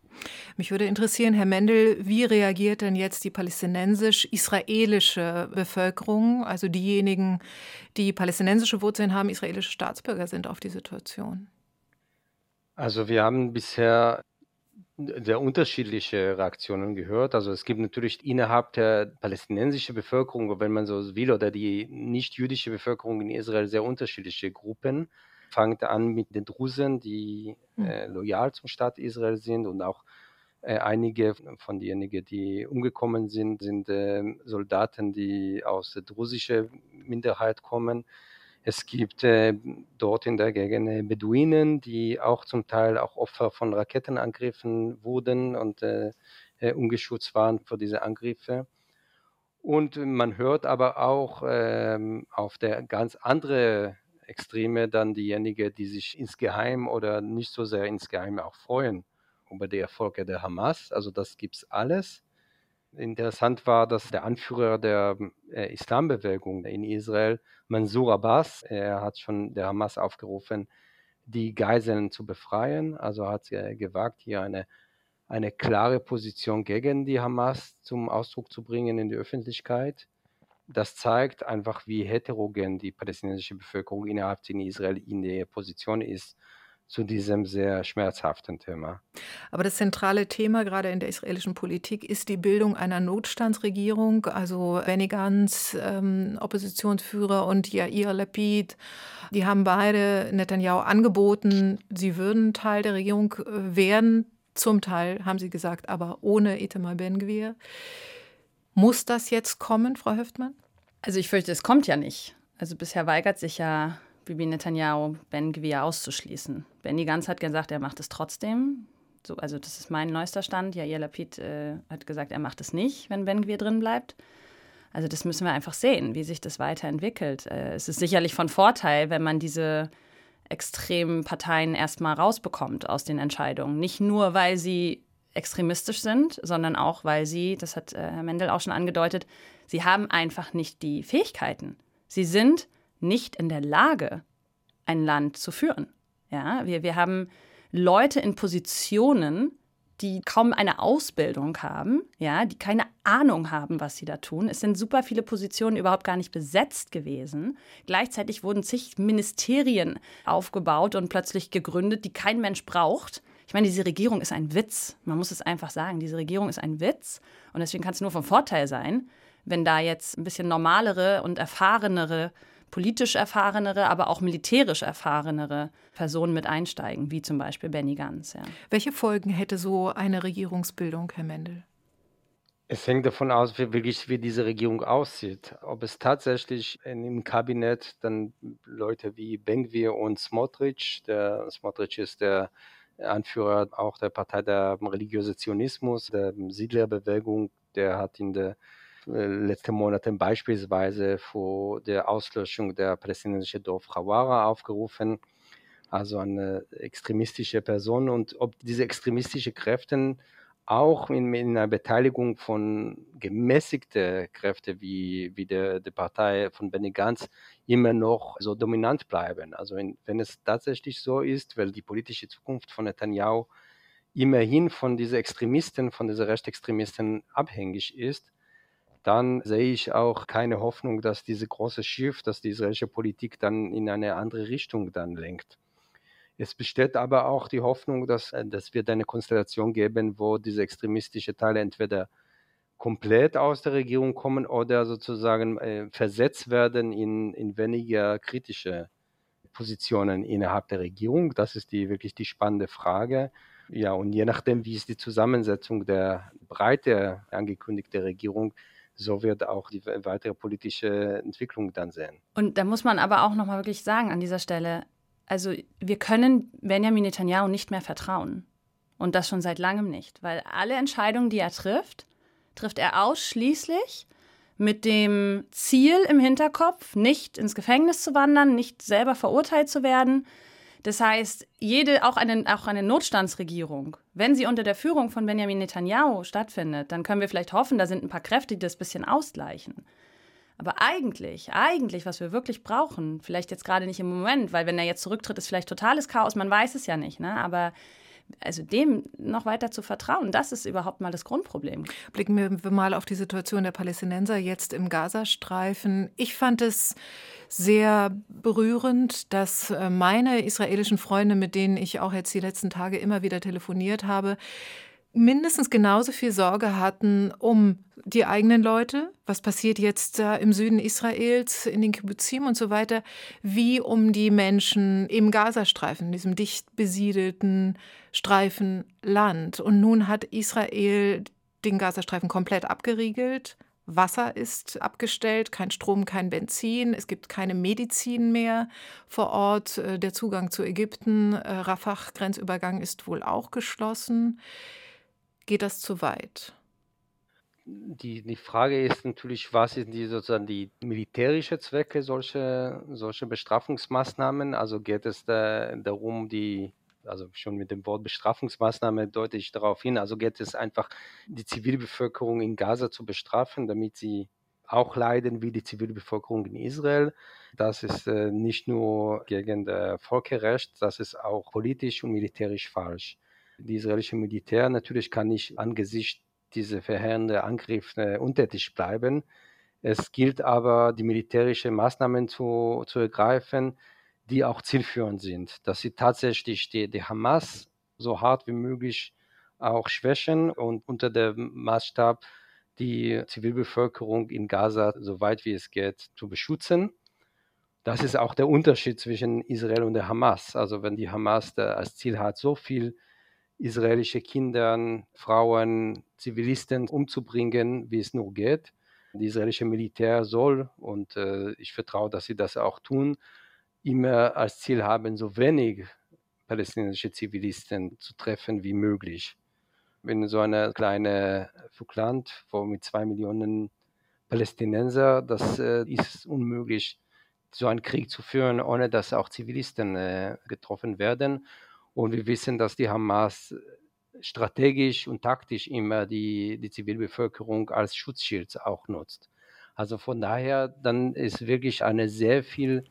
Mich würde interessieren, Herr Mendel, wie reagiert denn jetzt die palästinensisch-israelische Bevölkerung, also diejenigen, die palästinensische Wurzeln haben, israelische Staatsbürger sind, auf die Situation? Also wir haben bisher sehr unterschiedliche Reaktionen gehört. Also es gibt natürlich innerhalb der palästinensischen Bevölkerung, wenn man so will, oder die nicht-jüdische Bevölkerung in Israel sehr unterschiedliche Gruppen fängt an mit den Drusen, die hm. äh, loyal zum Staat Israel sind und auch äh, einige von denjenigen, die umgekommen sind, sind äh, Soldaten, die aus der drusischen Minderheit kommen. Es gibt äh, dort in der Gegend äh, Beduinen, die auch zum Teil auch Opfer von Raketenangriffen wurden und äh, ungeschützt waren für diese Angriffe. Und man hört aber auch ähm, auf der ganz andere Extreme dann diejenigen, die sich insgeheim oder nicht so sehr insgeheim auch freuen über die Erfolge der Hamas. Also das gibt es alles. Interessant war, dass der Anführer der äh, Islambewegung in Israel, Mansour Abbas, er hat schon der Hamas aufgerufen, die Geiseln zu befreien. Also hat er gewagt, hier eine, eine klare Position gegen die Hamas zum Ausdruck zu bringen in die Öffentlichkeit das zeigt einfach, wie heterogen die palästinensische Bevölkerung innerhalb von Israel in der Position ist zu diesem sehr schmerzhaften Thema. Aber das zentrale Thema gerade in der israelischen Politik ist die Bildung einer Notstandsregierung. Also Benny Gantz, ähm, Oppositionsführer und Yair Lapid, die haben beide Netanyahu angeboten, sie würden Teil der Regierung äh, werden. Zum Teil haben sie gesagt, aber ohne Itamar Ben-Gvir. Muss das jetzt kommen, Frau Höftmann? Also ich fürchte, es kommt ja nicht. Also bisher weigert sich ja Bibi Netanyahu, Ben Gvir auszuschließen. Benny Gantz hat gesagt, er macht es trotzdem. So, also das ist mein neuester Stand. Ja, Lapid äh, hat gesagt, er macht es nicht, wenn Ben Gvir drin bleibt. Also das müssen wir einfach sehen, wie sich das weiterentwickelt. Äh, es ist sicherlich von Vorteil, wenn man diese extremen Parteien erstmal rausbekommt aus den Entscheidungen. Nicht nur, weil sie extremistisch sind, sondern auch, weil sie, das hat äh, Herr Mendel auch schon angedeutet, sie haben einfach nicht die Fähigkeiten. Sie sind nicht in der Lage, ein Land zu führen. Ja, wir, wir haben Leute in Positionen, die kaum eine Ausbildung haben, ja, die keine Ahnung haben, was sie da tun. Es sind super viele Positionen überhaupt gar nicht besetzt gewesen. Gleichzeitig wurden zig Ministerien aufgebaut und plötzlich gegründet, die kein Mensch braucht. Ich meine, diese Regierung ist ein Witz. Man muss es einfach sagen. Diese Regierung ist ein Witz. Und deswegen kann es nur von Vorteil sein, wenn da jetzt ein bisschen normalere und erfahrenere, politisch erfahrenere, aber auch militärisch erfahrenere Personen mit einsteigen, wie zum Beispiel Benny Gantz. Ja. Welche Folgen hätte so eine Regierungsbildung, Herr Mendel? Es hängt davon aus, wie, wirklich, wie diese Regierung aussieht. Ob es tatsächlich im Kabinett dann Leute wie Benvir und Smotrich, der Smotrich ist der Anführer auch der Partei der religiöse Zionismus, der Siedlerbewegung, der hat in den äh, letzten Monaten beispielsweise vor der Auslöschung der palästinensischen Dorf Hawara aufgerufen, also eine extremistische Person. Und ob diese extremistischen Kräfte auch in, in einer Beteiligung von gemäßigten Kräften wie, wie der, der Partei von Benny Gantz immer noch so dominant bleiben. Also wenn, wenn es tatsächlich so ist, weil die politische Zukunft von Netanyahu immerhin von diesen Extremisten, von diesen Rechtsextremisten abhängig ist, dann sehe ich auch keine Hoffnung, dass diese große Schiff, dass die israelische Politik dann in eine andere Richtung dann lenkt. Es besteht aber auch die Hoffnung, dass, äh, dass wird eine Konstellation geben, wo diese extremistischen Teile entweder komplett aus der Regierung kommen oder sozusagen äh, versetzt werden in, in weniger kritische Positionen innerhalb der Regierung. Das ist die wirklich die spannende Frage. Ja, und je nachdem, wie ist die Zusammensetzung der breite angekündigte Regierung, so wird auch die weitere politische Entwicklung dann sehen. Und da muss man aber auch nochmal wirklich sagen an dieser Stelle, also wir können Benjamin Netanyahu nicht mehr vertrauen. Und das schon seit langem nicht, weil alle Entscheidungen, die er trifft, trifft er ausschließlich mit dem Ziel im Hinterkopf, nicht ins Gefängnis zu wandern, nicht selber verurteilt zu werden. Das heißt, jede, auch eine, auch eine Notstandsregierung, wenn sie unter der Führung von Benjamin Netanyahu stattfindet, dann können wir vielleicht hoffen, da sind ein paar Kräfte, die das ein bisschen ausgleichen. Aber eigentlich, eigentlich, was wir wirklich brauchen, vielleicht jetzt gerade nicht im Moment, weil wenn er jetzt zurücktritt, ist vielleicht totales Chaos, man weiß es ja nicht, ne? aber also dem noch weiter zu vertrauen, das ist überhaupt mal das Grundproblem. Blicken wir mal auf die Situation der Palästinenser jetzt im Gazastreifen. Ich fand es sehr berührend, dass äh, meine israelischen Freunde, mit denen ich auch jetzt die letzten Tage immer wieder telefoniert habe, mindestens genauso viel Sorge hatten um die eigenen Leute, was passiert jetzt im Süden Israels, in den Kibbuzim und so weiter, wie um die Menschen im Gazastreifen, diesem dicht besiedelten Streifen Land. Und nun hat Israel den Gazastreifen komplett abgeriegelt. Wasser ist abgestellt, kein Strom, kein Benzin, es gibt keine Medizin mehr vor Ort. Äh, der Zugang zu Ägypten, äh, Rafah-Grenzübergang ist wohl auch geschlossen. Geht das zu weit? Die, die Frage ist natürlich, was sind die sozusagen die militärische Zwecke solcher solche Bestrafungsmaßnahmen? Also geht es da, darum, die, also schon mit dem Wort Bestrafungsmaßnahme deute ich darauf hin, also geht es einfach, die Zivilbevölkerung in Gaza zu bestrafen, damit sie auch leiden wie die Zivilbevölkerung in Israel. Das ist äh, nicht nur gegen das Völkerrecht, das ist auch politisch und militärisch falsch. Die israelische Militär natürlich kann nicht angesichts dieser verheerenden Angriffe untätig bleiben. Es gilt aber, die militärischen Maßnahmen zu, zu ergreifen, die auch zielführend sind, dass sie tatsächlich die, die Hamas so hart wie möglich auch schwächen und unter dem Maßstab die Zivilbevölkerung in Gaza so weit wie es geht zu beschützen. Das ist auch der Unterschied zwischen Israel und der Hamas. Also wenn die Hamas als Ziel hat, so viel israelische Kinder, Frauen, Zivilisten umzubringen, wie es nur geht. Die israelische Militär soll, und äh, ich vertraue, dass sie das auch tun, immer als Ziel haben, so wenig palästinensische Zivilisten zu treffen wie möglich. In so einer kleinen Flugland, wo mit zwei Millionen Palästinenser, das äh, ist unmöglich, so einen Krieg zu führen, ohne dass auch Zivilisten äh, getroffen werden. Und wir wissen, dass die Hamas strategisch und taktisch immer die, die Zivilbevölkerung als Schutzschild auch nutzt. Also von daher, dann ist wirklich eine sehr viel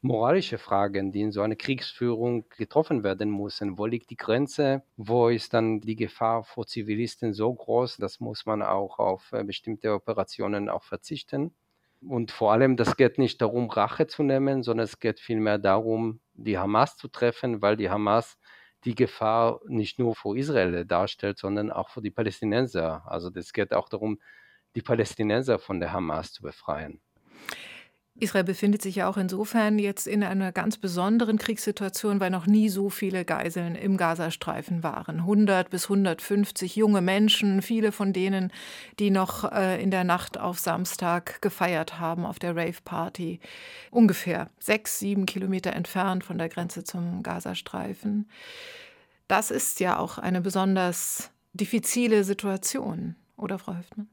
moralische Frage, die in so einer Kriegsführung getroffen werden müssen. Wo liegt die Grenze? Wo ist dann die Gefahr vor Zivilisten so groß? Das muss man auch auf äh, bestimmte Operationen auch verzichten. Und vor allem, das geht nicht darum, Rache zu nehmen, sondern es geht vielmehr darum, die Hamas zu treffen, weil die Hamas die Gefahr nicht nur für Israel darstellt, sondern auch für die Palästinenser. Also es geht auch darum, die Palästinenser von der Hamas zu befreien. Israel befindet sich ja auch insofern jetzt in einer ganz besonderen Kriegssituation, weil noch nie so viele Geiseln im Gazastreifen waren. 100 bis 150 junge Menschen, viele von denen, die noch äh, in der Nacht auf Samstag gefeiert haben auf der Rave-Party. Ungefähr sechs, sieben Kilometer entfernt von der Grenze zum Gazastreifen. Das ist ja auch eine besonders diffizile Situation, oder Frau Höftmann?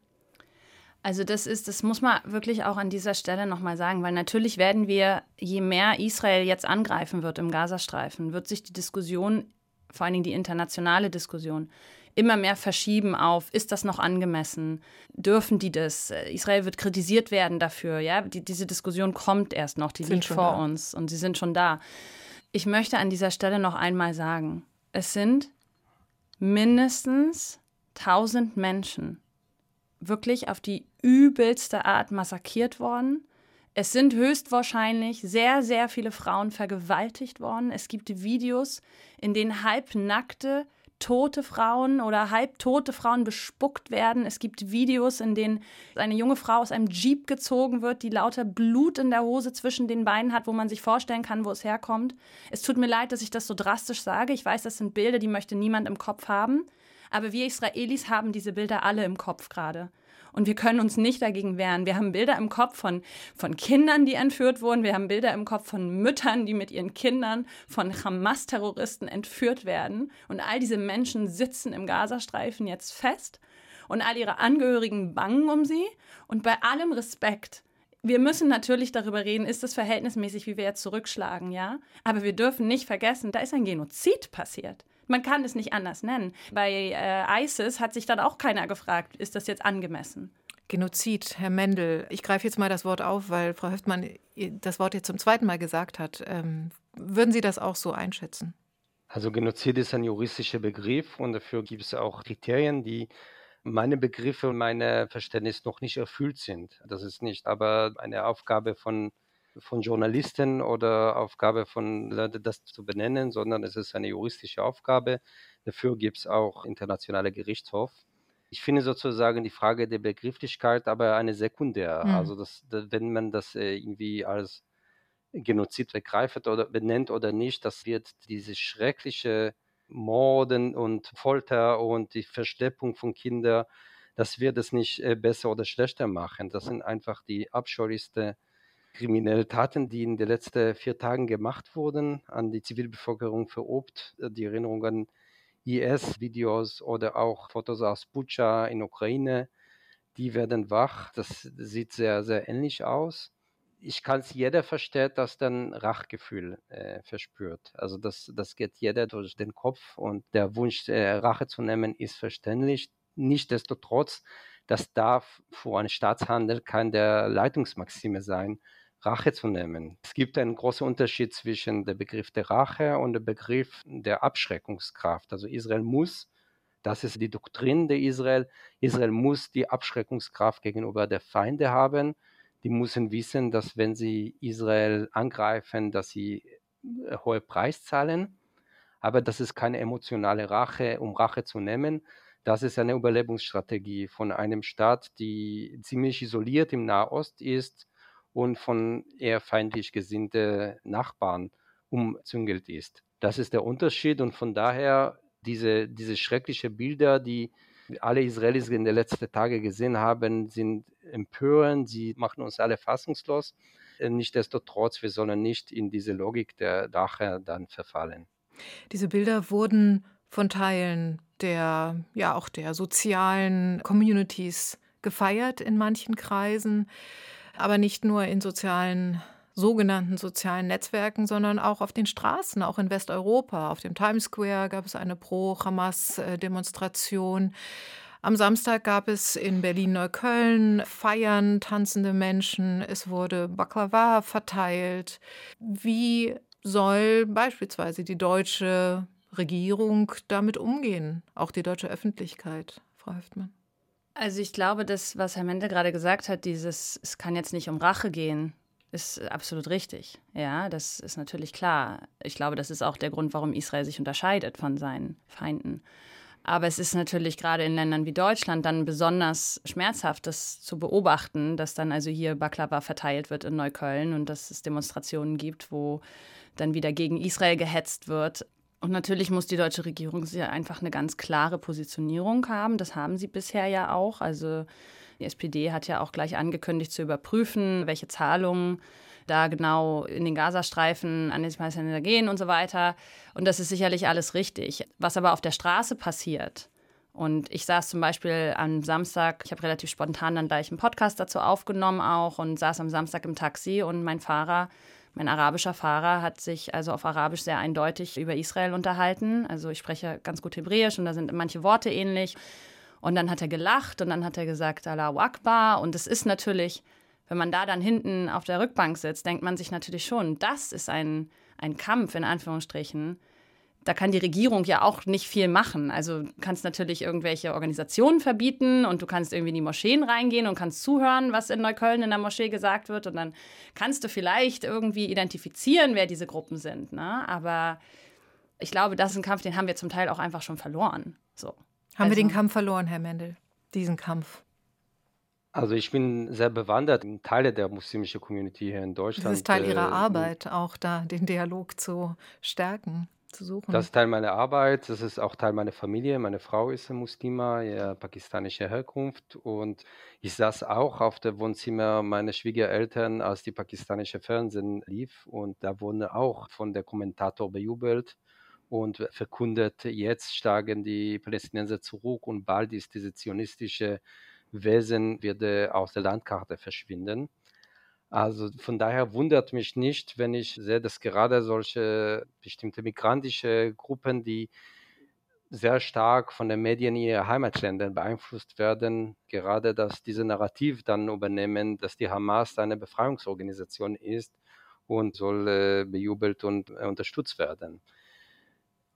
Also das ist, das muss man wirklich auch an dieser Stelle nochmal sagen, weil natürlich werden wir, je mehr Israel jetzt angreifen wird im Gazastreifen, wird sich die Diskussion, vor allen Dingen die internationale Diskussion, immer mehr verschieben auf, ist das noch angemessen? Dürfen die das? Israel wird kritisiert werden dafür, ja? Die, diese Diskussion kommt erst noch, die sind liegt vor da. uns und sie sind schon da. Ich möchte an dieser Stelle noch einmal sagen, es sind mindestens 1000 Menschen wirklich auf die übelste Art massakriert worden. Es sind höchstwahrscheinlich sehr, sehr viele Frauen vergewaltigt worden. Es gibt Videos, in denen halbnackte, tote Frauen oder halbtote Frauen bespuckt werden. Es gibt Videos, in denen eine junge Frau aus einem Jeep gezogen wird, die lauter Blut in der Hose zwischen den Beinen hat, wo man sich vorstellen kann, wo es herkommt. Es tut mir leid, dass ich das so drastisch sage. Ich weiß, das sind Bilder, die möchte niemand im Kopf haben. Aber wir Israelis haben diese Bilder alle im Kopf gerade. Und wir können uns nicht dagegen wehren. Wir haben Bilder im Kopf von, von Kindern, die entführt wurden. Wir haben Bilder im Kopf von Müttern, die mit ihren Kindern von Hamas-Terroristen entführt werden. Und all diese Menschen sitzen im Gazastreifen jetzt fest. Und all ihre Angehörigen bangen um sie. Und bei allem Respekt wir müssen natürlich darüber reden, ist das verhältnismäßig, wie wir jetzt zurückschlagen, ja? Aber wir dürfen nicht vergessen, da ist ein Genozid passiert. Man kann es nicht anders nennen. Bei äh, ISIS hat sich dann auch keiner gefragt, ist das jetzt angemessen? Genozid, Herr Mendel. Ich greife jetzt mal das Wort auf, weil Frau Höftmann das Wort jetzt zum zweiten Mal gesagt hat. Ähm, würden Sie das auch so einschätzen? Also Genozid ist ein juristischer Begriff und dafür gibt es auch Kriterien, die meine Begriffe und meine Verständnis noch nicht erfüllt sind. Das ist nicht aber eine Aufgabe von von Journalisten oder Aufgabe von Leuten, das zu benennen, sondern es ist eine juristische Aufgabe. Dafür gibt es auch internationale Gerichtshof. Ich finde sozusagen die Frage der Begrifflichkeit aber eine sekundär. Mhm. Also das, wenn man das äh, irgendwie als Genozid begreift oder benennt oder nicht, das wird diese schreckliche Morden und Folter und die Versteppung von Kindern, das wird es nicht äh, besser oder schlechter machen. Das sind einfach die abscheulichsten kriminelle Taten, die in den letzten vier Tagen gemacht wurden, an die Zivilbevölkerung verobbt. Äh, die Erinnerung an IS-Videos oder auch Fotos aus Bucha in Ukraine, die werden wach. Das sieht sehr, sehr ähnlich aus. Ich kann es jeder versteht, dass dann Rachgefühl äh, verspürt. Also das, das geht jeder durch den Kopf und der Wunsch, äh, Rache zu nehmen, ist verständlich. Nichtsdestotrotz, das darf vor einem Staatshandel kein der Leitungsmaxime sein. Rache zu nehmen. Es gibt einen großen Unterschied zwischen dem Begriff der Rache und dem Begriff der Abschreckungskraft. Also Israel muss, das ist die Doktrin der Israel, Israel muss die Abschreckungskraft gegenüber der Feinde haben. Die müssen wissen, dass wenn sie Israel angreifen, dass sie äh, hohe Preis zahlen. Aber das ist keine emotionale Rache, um Rache zu nehmen. Das ist eine Überlebensstrategie von einem Staat, die ziemlich isoliert im Nahost ist, und von eher feindlich gesinnten Nachbarn umzüngelt ist. Das ist der Unterschied und von daher diese, diese schrecklichen Bilder, die alle Israelis in den letzten Tagen gesehen haben, sind empörend, sie machen uns alle fassungslos. Nichtsdestotrotz, wir sollen nicht in diese Logik der Rache dann verfallen. Diese Bilder wurden von Teilen der, ja auch der sozialen Communities gefeiert in manchen Kreisen aber nicht nur in sozialen sogenannten sozialen Netzwerken, sondern auch auf den Straßen, auch in Westeuropa. Auf dem Times Square gab es eine Pro-Hamas-Demonstration. Am Samstag gab es in Berlin-Neukölln Feiern, tanzende Menschen. Es wurde Baklava verteilt. Wie soll beispielsweise die deutsche Regierung damit umgehen? Auch die deutsche Öffentlichkeit, Frau Höftmann? Also ich glaube, das, was Herr Mendel gerade gesagt hat, dieses, es kann jetzt nicht um Rache gehen, ist absolut richtig. Ja, das ist natürlich klar. Ich glaube, das ist auch der Grund, warum Israel sich unterscheidet von seinen Feinden. Aber es ist natürlich gerade in Ländern wie Deutschland dann besonders schmerzhaft, das zu beobachten, dass dann also hier Baklava verteilt wird in Neukölln und dass es Demonstrationen gibt, wo dann wieder gegen Israel gehetzt wird. Und natürlich muss die deutsche Regierung hier einfach eine ganz klare Positionierung haben. Das haben sie bisher ja auch. Also die SPD hat ja auch gleich angekündigt zu überprüfen, welche Zahlungen da genau in den Gazastreifen an die Palästinenser gehen und so weiter. Und das ist sicherlich alles richtig. Was aber auf der Straße passiert, und ich saß zum Beispiel am Samstag, ich habe relativ spontan dann gleich einen Podcast dazu aufgenommen auch und saß am Samstag im Taxi und mein Fahrer mein arabischer Fahrer hat sich also auf Arabisch sehr eindeutig über Israel unterhalten. Also ich spreche ganz gut Hebräisch und da sind manche Worte ähnlich. Und dann hat er gelacht und dann hat er gesagt, Allahu Akbar. Und es ist natürlich, wenn man da dann hinten auf der Rückbank sitzt, denkt man sich natürlich schon, das ist ein, ein Kampf in Anführungsstrichen, da kann die Regierung ja auch nicht viel machen. Also du kannst natürlich irgendwelche Organisationen verbieten und du kannst irgendwie in die Moscheen reingehen und kannst zuhören, was in Neukölln in der Moschee gesagt wird. Und dann kannst du vielleicht irgendwie identifizieren, wer diese Gruppen sind. Ne? Aber ich glaube, das ist ein Kampf, den haben wir zum Teil auch einfach schon verloren. So. Haben also, wir den Kampf verloren, Herr Mendel? Diesen Kampf? Also ich bin sehr bewandert in Teile der muslimischen Community hier in Deutschland. Das ist Teil Ihrer äh, Arbeit, auch da den Dialog zu stärken zu suchen? Das ist Teil meiner Arbeit, das ist auch Teil meiner Familie. Meine Frau ist Muslima, ja, pakistanischer Herkunft und ich saß auch auf dem Wohnzimmer meiner Schwiegereltern, als die pakistanische Fernsehen lief und da wurde auch von der Kommentator bejubelt und verkündet, jetzt schlagen die Palästinenser zurück und bald ist diese zionistische Wesen wird aus der Landkarte verschwinden. Also von daher wundert mich nicht, wenn ich sehe, dass gerade solche bestimmte migrantische Gruppen, die sehr stark von den Medien in ihren Heimatländern beeinflusst werden, gerade dass diese Narrativ dann übernehmen, dass die Hamas eine Befreiungsorganisation ist und soll äh, bejubelt und äh, unterstützt werden.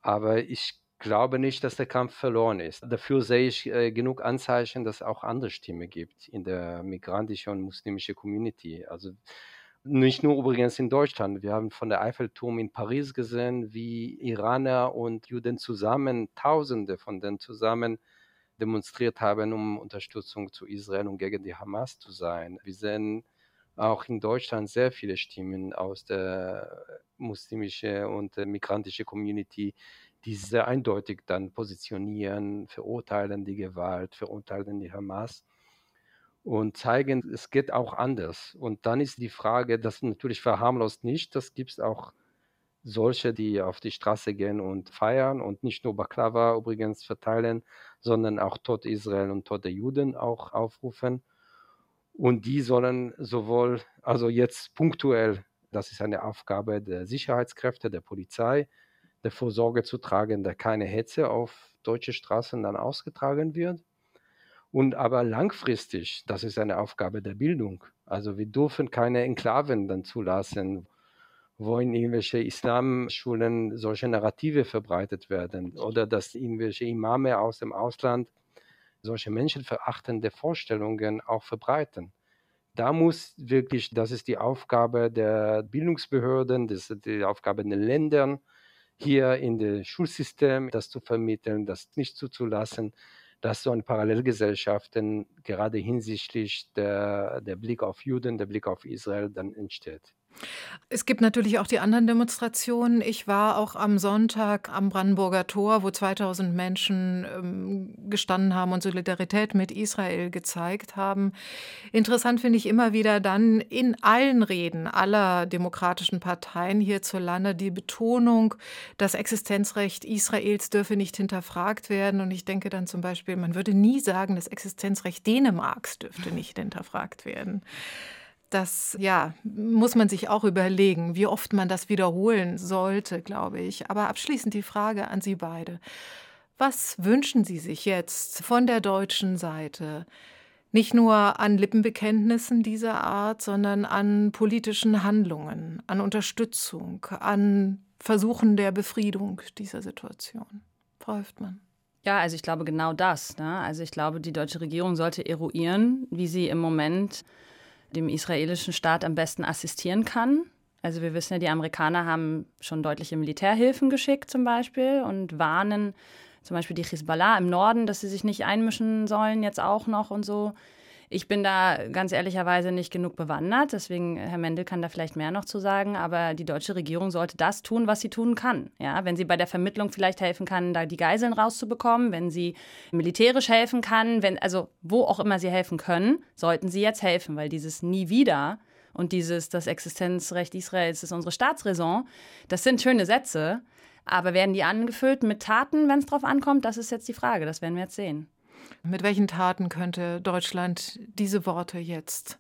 Aber ich glaube nicht, dass der Kampf verloren ist. Dafür sehe ich äh, genug Anzeichen, dass es auch andere Stimmen gibt in der migrantischen und muslimischen Community. Also nicht nur übrigens in Deutschland. Wir haben von der Eiffelturm in Paris gesehen, wie Iraner und Juden zusammen, Tausende von denen zusammen demonstriert haben, um Unterstützung zu Israel und gegen die Hamas zu sein. Wir sehen auch in Deutschland sehr viele Stimmen aus der muslimischen und migrantischen Community, die sehr eindeutig dann positionieren, verurteilen die Gewalt, verurteilen die Hamas und zeigen, es geht auch anders. Und dann ist die Frage, das natürlich verharmlost nicht, das gibt es auch solche, die auf die Straße gehen und feiern und nicht nur Baklava übrigens verteilen, sondern auch Tod Israel und Tod der Juden auch aufrufen. Und die sollen sowohl, also jetzt punktuell, das ist eine Aufgabe der Sicherheitskräfte, der Polizei, dafür Sorge zu tragen, dass keine Hetze auf deutsche Straßen dann ausgetragen wird. Und aber langfristig, das ist eine Aufgabe der Bildung. Also wir dürfen keine Enklaven dann zulassen, wo in irgendwelche Islamschulen solche Narrative verbreitet werden oder dass irgendwelche Imame aus dem Ausland solche menschenverachtende Vorstellungen auch verbreiten. Da muss wirklich, das ist die Aufgabe der Bildungsbehörden, das ist die Aufgabe der Ländern, hier in das Schulsystem das zu vermitteln, das nicht zuzulassen, dass so eine Parallelgesellschaft gerade hinsichtlich der, der Blick auf Juden, der Blick auf Israel dann entsteht. Es gibt natürlich auch die anderen Demonstrationen. Ich war auch am Sonntag am Brandenburger Tor, wo 2000 Menschen ähm, gestanden haben und Solidarität mit Israel gezeigt haben. Interessant finde ich immer wieder dann in allen Reden aller demokratischen Parteien hierzulande die Betonung, das Existenzrecht Israels dürfe nicht hinterfragt werden. Und ich denke dann zum Beispiel, man würde nie sagen, das Existenzrecht Dänemarks dürfte nicht hinterfragt werden. Das ja, muss man sich auch überlegen, wie oft man das wiederholen sollte, glaube ich. Aber abschließend die Frage an Sie beide. Was wünschen Sie sich jetzt von der deutschen Seite? Nicht nur an Lippenbekenntnissen dieser Art, sondern an politischen Handlungen, an Unterstützung, an Versuchen der Befriedung dieser Situation. Frau Höftmann. Ja, also ich glaube genau das. Ne? Also ich glaube, die deutsche Regierung sollte eruieren, wie sie im Moment dem israelischen Staat am besten assistieren kann. Also wir wissen ja, die Amerikaner haben schon deutliche Militärhilfen geschickt zum Beispiel und warnen zum Beispiel die Hezbollah im Norden, dass sie sich nicht einmischen sollen, jetzt auch noch und so. Ich bin da ganz ehrlicherweise nicht genug bewandert, deswegen Herr Mendel kann da vielleicht mehr noch zu sagen, aber die deutsche Regierung sollte das tun, was sie tun kann. Ja, wenn sie bei der Vermittlung vielleicht helfen kann, da die Geiseln rauszubekommen, wenn sie militärisch helfen kann, wenn also wo auch immer sie helfen können, sollten sie jetzt helfen, weil dieses nie wieder und dieses das Existenzrecht Israels ist unsere Staatsräson, das sind schöne Sätze, aber werden die angefüllt mit Taten, wenn es drauf ankommt? Das ist jetzt die Frage, das werden wir jetzt sehen. Mit welchen Taten könnte Deutschland diese Worte jetzt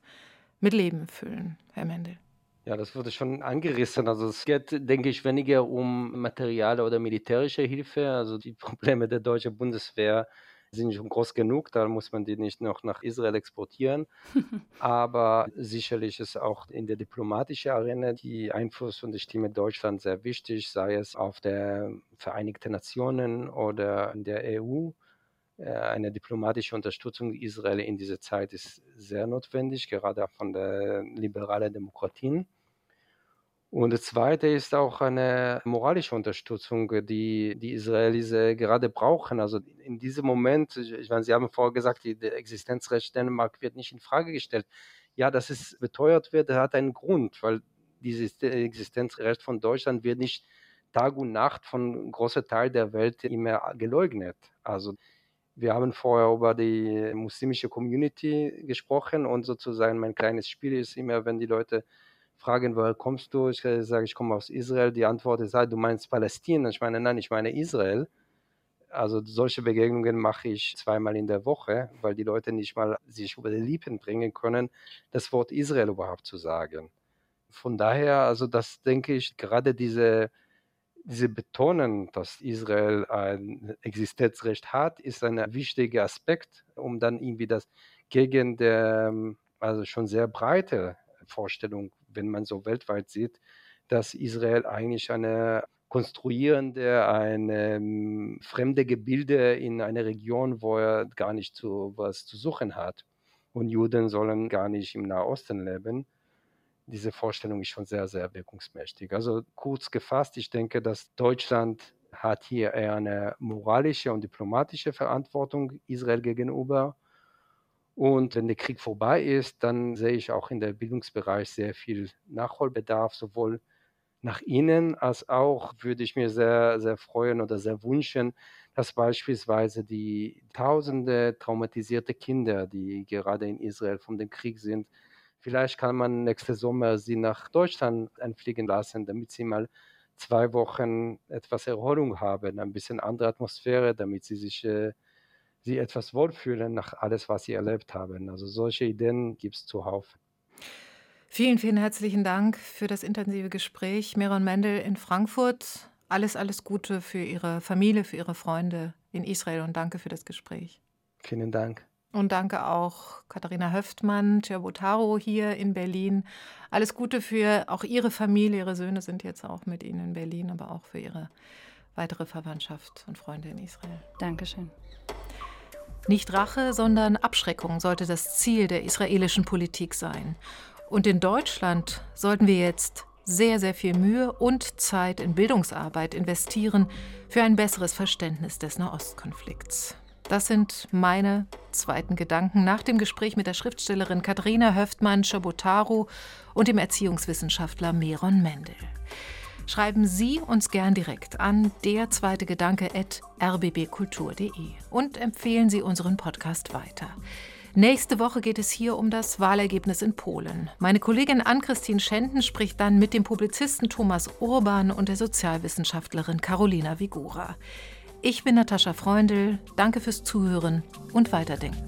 mit Leben füllen, Herr Mendel? Ja, das wurde schon angerissen. Also es geht, denke ich, weniger um materielle oder militärische Hilfe. Also die (laughs) Probleme der deutschen Bundeswehr sind schon groß genug. Da muss man die nicht noch nach Israel exportieren. (laughs) Aber sicherlich ist auch in der diplomatischen Arena die Einfluss und die Stimme Deutschlands sehr wichtig, sei es auf der Vereinigten Nationen oder in der EU. Äh, eine diplomatische Unterstützung Israel in dieser Zeit ist sehr notwendig, gerade von der liberalen Demokratien. Und das Zweite ist auch eine moralische Unterstützung, die die Israelis äh, gerade brauchen. Also in diesem Moment, ich meine, Sie haben vorher gesagt, der Existenzrecht Dänemark wird nicht in Frage gestellt. Ja, dass es beteuert wird, hat einen Grund, weil dieses Existenzrecht von Deutschland wird nicht Tag und Nacht von großer Teil der Welt immer geleugnet. Also wir haben vorher über die muslimische Community gesprochen und sozusagen mein kleines Spiel ist immer, wenn die Leute fragen, woher kommst du? Ich sage, ich komme aus Israel. Die Antwort ist, du meinst Palästina. Ich meine, nein, ich meine Israel. Also solche Begegnungen mache ich zweimal in der Woche, weil die Leute nicht mal sich über die Lippen bringen können, das Wort Israel überhaupt zu sagen. Von daher, also das denke ich, gerade diese, diese Betonen, dass Israel ein Existenzrecht hat, ist ein wichtiger Aspekt, um dann irgendwie das gegen der, also schon sehr breite Vorstellung, wenn man so weltweit sieht, dass Israel eigentlich eine konstruierende, eine ähm, fremde Gebilde in einer Region, wo er gar nicht so was zu suchen hat. Und Juden sollen gar nicht im Nahosten leben. Diese Vorstellung ist schon sehr, sehr wirkungsmächtig. Also kurz gefasst, ich denke, dass Deutschland hat hier eher eine moralische und diplomatische Verantwortung Israel gegenüber und wenn der Krieg vorbei ist, dann sehe ich auch in der Bildungsbereich sehr viel Nachholbedarf, sowohl nach innen als auch würde ich mir sehr, sehr freuen oder sehr wünschen, dass beispielsweise die tausende traumatisierte Kinder, die gerade in Israel von dem Krieg sind, vielleicht kann man nächste Sommer sie nach Deutschland einfliegen lassen, damit sie mal zwei Wochen etwas Erholung haben, ein bisschen andere Atmosphäre, damit sie sich äh, sie etwas wohlfühlen nach alles, was sie erlebt haben. Also solche Ideen gibt es zuhauf. Vielen, vielen herzlichen Dank für das intensive Gespräch. Meron Mendel in Frankfurt. Alles, alles Gute für Ihre Familie, für Ihre Freunde in Israel und danke für das Gespräch. Vielen Dank. Und danke auch Katharina Höftmann, Ciabotaro hier in Berlin. Alles Gute für auch Ihre Familie. Ihre Söhne sind jetzt auch mit Ihnen in Berlin, aber auch für Ihre weitere Verwandtschaft und Freunde in Israel. Dankeschön. Nicht Rache, sondern Abschreckung sollte das Ziel der israelischen Politik sein. Und in Deutschland sollten wir jetzt sehr, sehr viel Mühe und Zeit in Bildungsarbeit investieren für ein besseres Verständnis des Nahostkonflikts. Das sind meine zweiten Gedanken nach dem Gespräch mit der Schriftstellerin Katharina Höftmann-Schabotaro und dem Erziehungswissenschaftler Meron Mendel. Schreiben Sie uns gern direkt an der zweite Gedanke rbbkultur.de und empfehlen Sie unseren Podcast weiter. Nächste Woche geht es hier um das Wahlergebnis in Polen. Meine Kollegin Ann-Christine Schenten spricht dann mit dem Publizisten Thomas Urban und der Sozialwissenschaftlerin Carolina Vigura. Ich bin Natascha Freundl, danke fürs Zuhören und Weiterdenken.